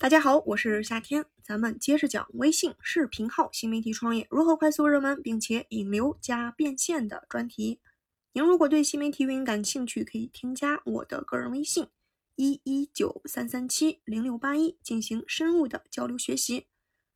大家好，我是夏天，咱们接着讲微信视频号新媒体创业如何快速热门，并且引流加变现的专题。您如果对新媒体运营感兴趣，可以添加我的个人微信一一九三三七零六八一进行深入的交流学习。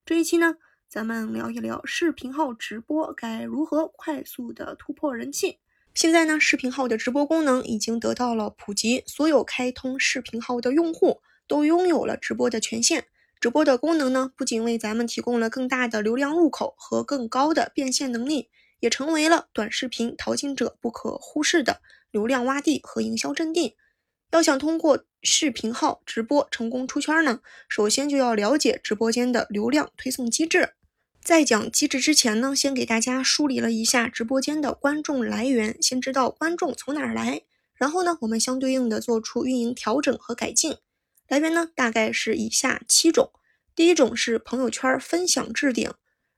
这一期呢，咱们聊一聊视频号直播该如何快速的突破人气。现在呢，视频号的直播功能已经得到了普及，所有开通视频号的用户。都拥有了直播的权限。直播的功能呢，不仅为咱们提供了更大的流量入口和更高的变现能力，也成为了短视频淘金者不可忽视的流量洼地和营销阵地。要想通过视频号直播成功出圈呢，首先就要了解直播间的流量推送机制。在讲机制之前呢，先给大家梳理了一下直播间的观众来源，先知道观众从哪儿来，然后呢，我们相对应的做出运营调整和改进。来源呢，大概是以下七种。第一种是朋友圈分享置顶，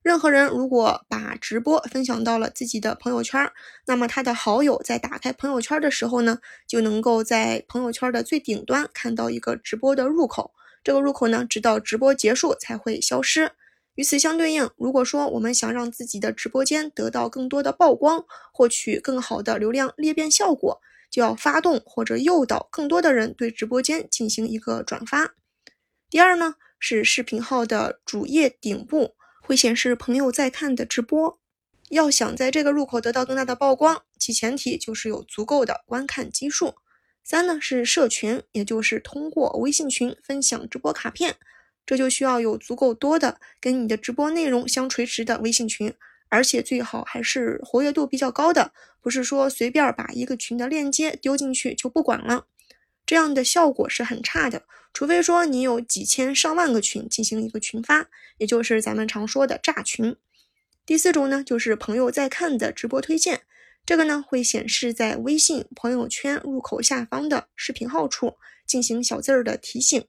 任何人如果把直播分享到了自己的朋友圈，那么他的好友在打开朋友圈的时候呢，就能够在朋友圈的最顶端看到一个直播的入口。这个入口呢，直到直播结束才会消失。与此相对应，如果说我们想让自己的直播间得到更多的曝光，获取更好的流量裂变效果。就要发动或者诱导更多的人对直播间进行一个转发。第二呢，是视频号的主页顶部会显示朋友在看的直播。要想在这个入口得到更大的曝光，其前提就是有足够的观看基数。三呢是社群，也就是通过微信群分享直播卡片，这就需要有足够多的跟你的直播内容相垂直的微信群。而且最好还是活跃度比较高的，不是说随便把一个群的链接丢进去就不管了，这样的效果是很差的。除非说你有几千上万个群进行一个群发，也就是咱们常说的炸群。第四种呢，就是朋友在看的直播推荐，这个呢会显示在微信朋友圈入口下方的视频号处进行小字儿的提醒。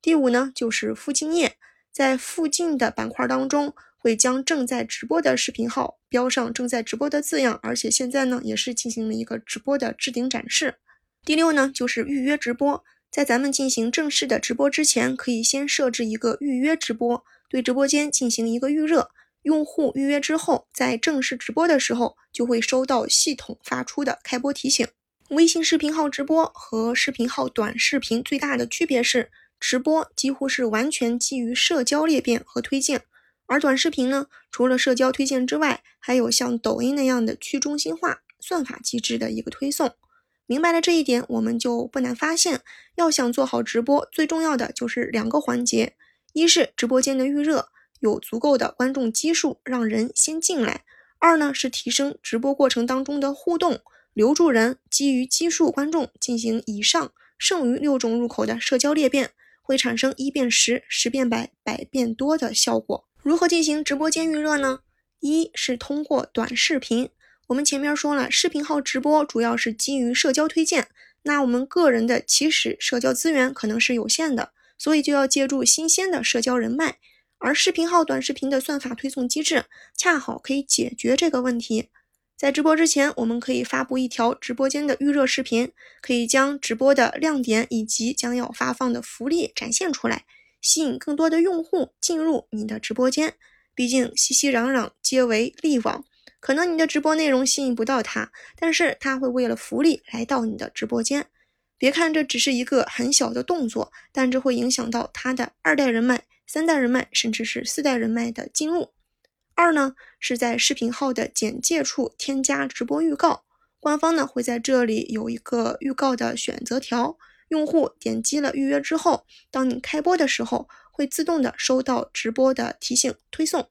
第五呢，就是附近页，在附近的板块当中。会将正在直播的视频号标上正在直播的字样，而且现在呢也是进行了一个直播的置顶展示。第六呢就是预约直播，在咱们进行正式的直播之前，可以先设置一个预约直播，对直播间进行一个预热。用户预约之后，在正式直播的时候就会收到系统发出的开播提醒。微信视频号直播和视频号短视频最大的区别是，直播几乎是完全基于社交裂变和推荐。而短视频呢，除了社交推荐之外，还有像抖音那样的去中心化算法机制的一个推送。明白了这一点，我们就不难发现，要想做好直播，最重要的就是两个环节：一是直播间的预热，有足够的观众基数，让人先进来；二呢是提升直播过程当中的互动，留住人，基于基数观众进行以上剩余六种入口的社交裂变，会产生一变十、十变百、百变多的效果。如何进行直播间预热呢？一是通过短视频。我们前面说了，视频号直播主要是基于社交推荐，那我们个人的起始社交资源可能是有限的，所以就要借助新鲜的社交人脉。而视频号短视频的算法推送机制，恰好可以解决这个问题。在直播之前，我们可以发布一条直播间的预热视频，可以将直播的亮点以及将要发放的福利展现出来。吸引更多的用户进入你的直播间，毕竟熙熙攘攘皆为利往，可能你的直播内容吸引不到他，但是他会为了福利来到你的直播间。别看这只是一个很小的动作，但这会影响到他的二代人脉、三代人脉，甚至是四代人脉的进入。二呢，是在视频号的简介处添加直播预告，官方呢会在这里有一个预告的选择条。用户点击了预约之后，当你开播的时候，会自动的收到直播的提醒推送。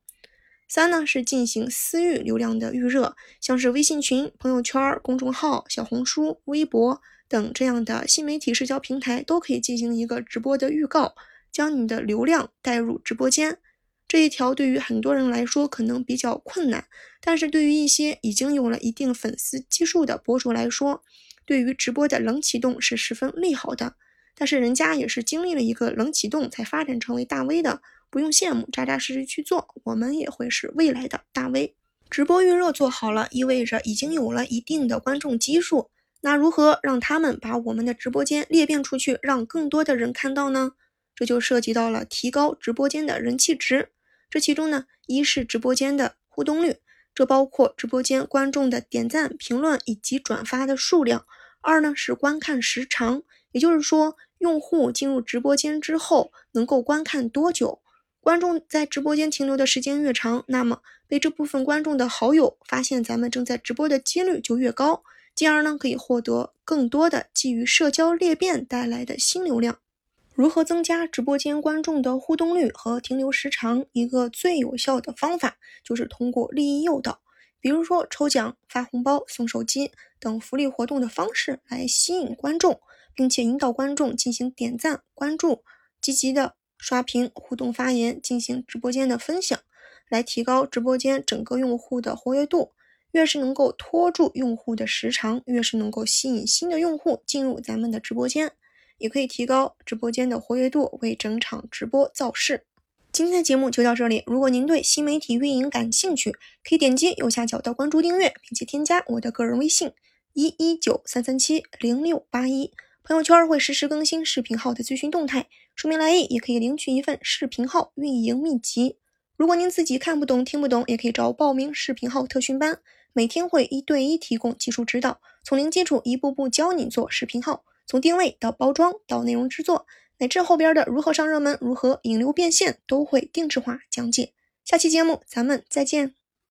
三呢是进行私域流量的预热，像是微信群、朋友圈、公众号、小红书、微博等这样的新媒体社交平台，都可以进行一个直播的预告，将你的流量带入直播间。这一条对于很多人来说可能比较困难，但是对于一些已经有了一定粉丝基数的博主来说，对于直播的冷启动是十分利好的，但是人家也是经历了一个冷启动才发展成为大 V 的，不用羡慕，扎扎实实去做，我们也会是未来的大 V。直播预热做好了，意味着已经有了一定的观众基数，那如何让他们把我们的直播间裂变出去，让更多的人看到呢？这就涉及到了提高直播间的人气值。这其中呢，一是直播间的互动率，这包括直播间观众的点赞、评论以及转发的数量；二呢是观看时长，也就是说，用户进入直播间之后能够观看多久。观众在直播间停留的时间越长，那么被这部分观众的好友发现咱们正在直播的几率就越高，进而呢可以获得更多的基于社交裂变带来的新流量。如何增加直播间观众的互动率和停留时长？一个最有效的方法就是通过利益诱导，比如说抽奖、发红包、送手机等福利活动的方式来吸引观众，并且引导观众进行点赞、关注、积极的刷屏、互动发言、进行直播间的分享，来提高直播间整个用户的活跃度。越是能够拖住用户的时长，越是能够吸引新的用户进入咱们的直播间。也可以提高直播间的活跃度，为整场直播造势。今天的节目就到这里。如果您对新媒体运营感兴趣，可以点击右下角的关注订阅，并且添加我的个人微信：一一九三三七零六八一。朋友圈会实时更新视频号的最新动态，说明来意也可以领取一份视频号运营秘籍。如果您自己看不懂、听不懂，也可以找我报名视频号特训班，每天会一对一提供技术指导，从零基础一步步教你做视频号。从定位到包装到内容制作，乃至后边的如何上热门、如何引流变现，都会定制化讲解。下期节目咱们再见。